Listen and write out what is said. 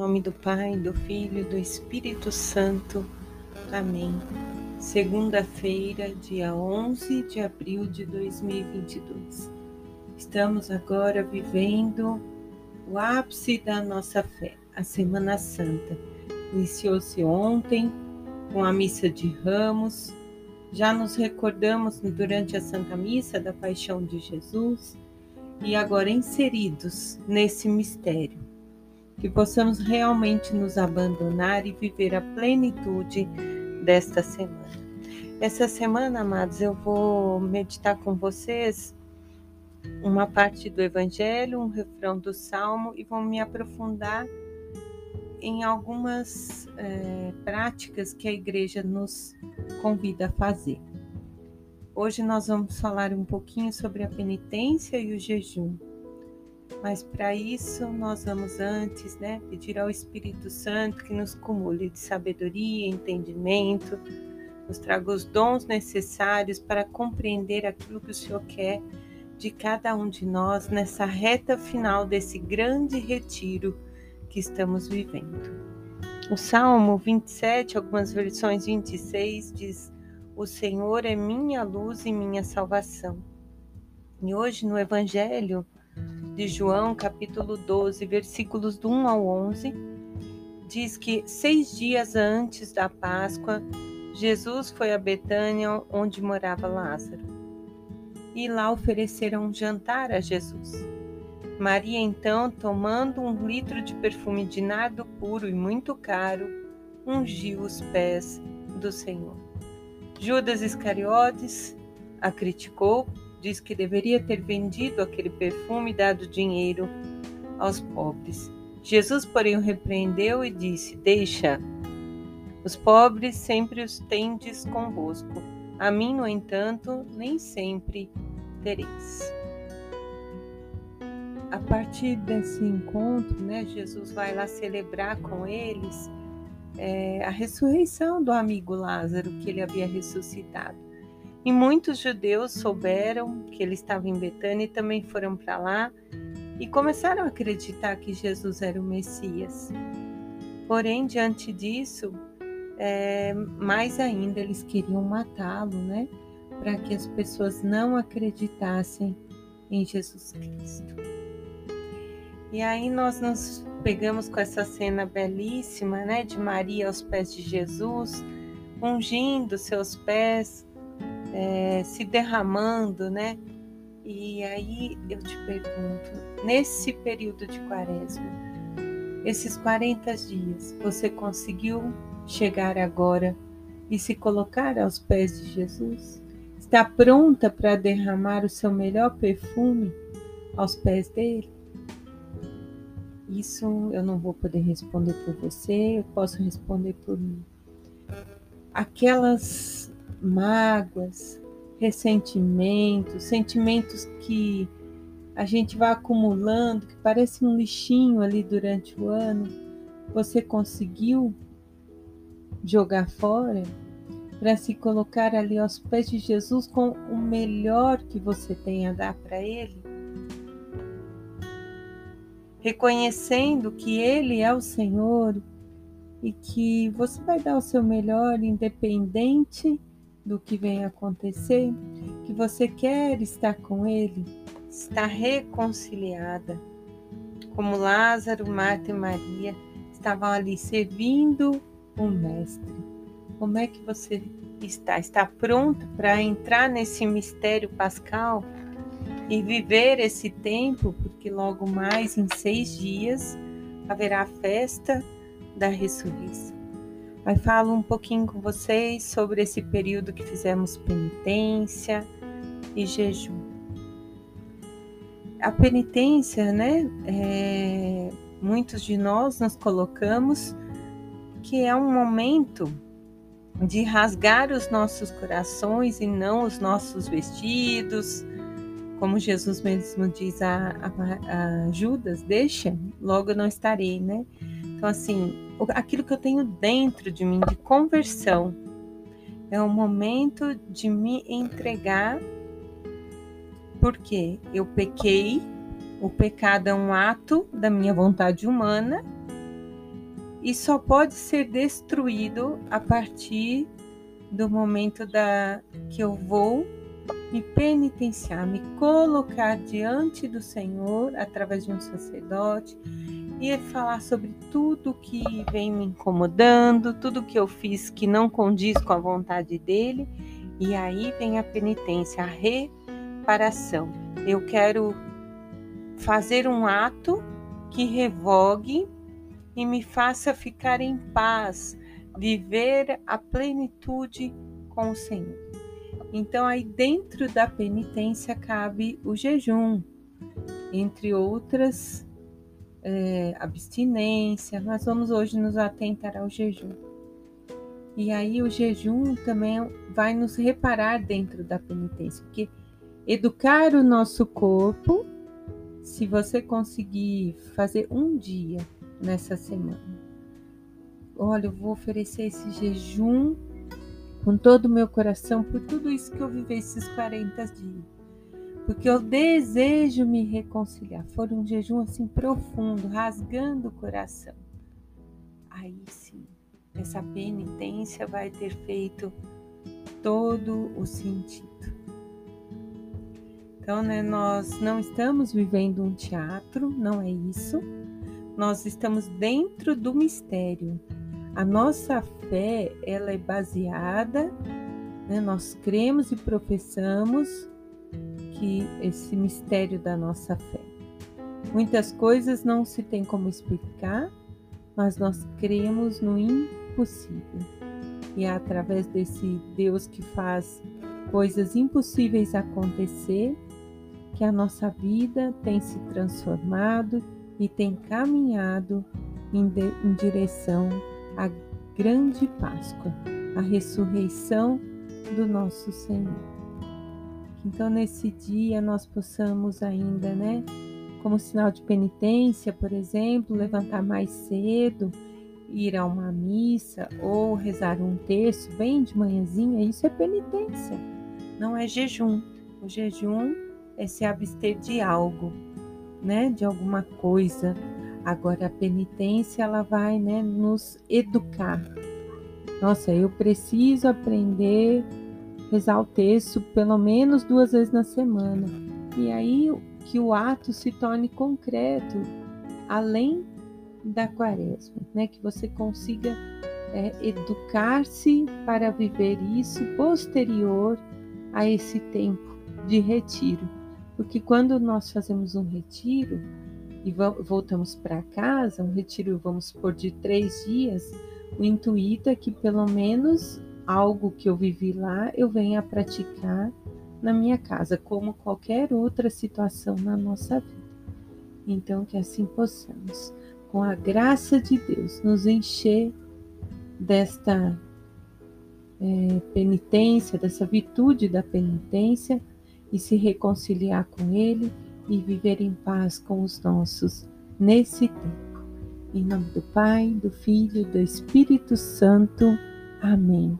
nome do Pai, do Filho e do Espírito Santo. Amém. Segunda-feira, dia 11 de abril de 2022. Estamos agora vivendo o ápice da nossa fé, a Semana Santa. Iniciou-se ontem com a missa de Ramos. Já nos recordamos durante a Santa Missa da Paixão de Jesus e agora inseridos nesse mistério que possamos realmente nos abandonar e viver a plenitude desta semana. Essa semana, amados, eu vou meditar com vocês uma parte do Evangelho, um refrão do Salmo e vou me aprofundar em algumas é, práticas que a igreja nos convida a fazer. Hoje nós vamos falar um pouquinho sobre a penitência e o jejum. Mas para isso nós vamos antes, né, pedir ao Espírito Santo que nos cumule de sabedoria, entendimento, nos traga os dons necessários para compreender aquilo que o Senhor quer de cada um de nós nessa reta final desse grande retiro que estamos vivendo. O Salmo 27, algumas versões 26, diz: O Senhor é minha luz e minha salvação. E hoje no Evangelho, de João, capítulo 12, versículos do 1 ao 11, diz que seis dias antes da Páscoa, Jesus foi a Betânia, onde morava Lázaro. E lá ofereceram um jantar a Jesus. Maria, então, tomando um litro de perfume de nardo puro e muito caro, ungiu os pés do Senhor. Judas Iscariotes a criticou diz que deveria ter vendido aquele perfume e dado dinheiro aos pobres. Jesus, porém, o repreendeu e disse: Deixa, os pobres sempre os tendes convosco. A mim, no entanto, nem sempre tereis. A partir desse encontro, né, Jesus vai lá celebrar com eles é, a ressurreição do amigo Lázaro, que ele havia ressuscitado. E muitos judeus souberam que ele estava em Betânia e também foram para lá e começaram a acreditar que Jesus era o Messias. Porém, diante disso, é, mais ainda eles queriam matá-lo, né? Para que as pessoas não acreditassem em Jesus Cristo. E aí nós nos pegamos com essa cena belíssima, né, de Maria aos pés de Jesus, ungindo seus pés é, se derramando, né? E aí eu te pergunto, nesse período de quaresma, esses 40 dias, você conseguiu chegar agora e se colocar aos pés de Jesus? Está pronta para derramar o seu melhor perfume aos pés dele? Isso eu não vou poder responder por você, eu posso responder por mim. Aquelas mágoas, ressentimentos, sentimentos que a gente vai acumulando, que parece um lixinho ali durante o ano, você conseguiu jogar fora para se colocar ali aos pés de Jesus com o melhor que você tem a dar para Ele? Reconhecendo que Ele é o Senhor e que você vai dar o seu melhor, independente do que vem acontecer, que você quer estar com Ele, está reconciliada. Como Lázaro, Marta e Maria estavam ali servindo o Mestre. Como é que você está? Está pronto para entrar nesse mistério pascal e viver esse tempo? Porque logo mais, em seis dias, haverá a festa da ressurreição. Aí falo um pouquinho com vocês sobre esse período que fizemos penitência e jejum. A penitência, né? É, muitos de nós nos colocamos que é um momento de rasgar os nossos corações e não os nossos vestidos, como Jesus mesmo diz a, a, a Judas, deixa, logo não estarei, né? Então, assim, aquilo que eu tenho dentro de mim de conversão é o momento de me entregar, porque eu pequei, o pecado é um ato da minha vontade humana e só pode ser destruído a partir do momento da que eu vou me penitenciar, me colocar diante do Senhor através de um sacerdote e falar sobre tudo que vem me incomodando, tudo que eu fiz que não condiz com a vontade dele, e aí vem a penitência, a reparação. Eu quero fazer um ato que revogue e me faça ficar em paz, viver a plenitude com o Senhor. Então, aí dentro da penitência cabe o jejum, entre outras é, abstinência. Nós vamos hoje nos atentar ao jejum. E aí, o jejum também vai nos reparar dentro da penitência, porque educar o nosso corpo, se você conseguir fazer um dia nessa semana. Olha, eu vou oferecer esse jejum com todo o meu coração por tudo isso que eu vivi esses 40 dias. Porque eu desejo me reconciliar. Foi um jejum assim profundo, rasgando o coração. Aí sim, essa penitência vai ter feito todo o sentido. Então, né, nós não estamos vivendo um teatro, não é isso nós estamos dentro do mistério. A nossa fé, ela é baseada, né, nós cremos e professamos que esse mistério da nossa fé. Muitas coisas não se tem como explicar, mas nós cremos no impossível. E é através desse Deus que faz coisas impossíveis acontecer que a nossa vida tem se transformado e tem caminhado em, de, em direção à grande Páscoa, a ressurreição do nosso Senhor. Então, nesse dia, nós possamos ainda, né, como sinal de penitência, por exemplo, levantar mais cedo, ir a uma missa ou rezar um terço bem de manhãzinha, isso é penitência, não é jejum. O jejum é se abster de algo, né, de alguma coisa. Agora a penitência ela vai, né, nos educar. Nossa, eu preciso aprender rezar o texto pelo menos duas vezes na semana. E aí que o ato se torne concreto, além da quaresma, né? Que você consiga é, educar-se para viver isso posterior a esse tempo de retiro. Porque quando nós fazemos um retiro e voltamos para casa, um retiro, vamos por de três dias, o intuito é que pelo menos algo que eu vivi lá eu venha a praticar na minha casa, como qualquer outra situação na nossa vida. Então, que assim possamos, com a graça de Deus, nos encher desta é, penitência, dessa virtude da penitência e se reconciliar com Ele e viver em paz com os nossos nesse tempo. Em nome do Pai, do Filho e do Espírito Santo. Amém.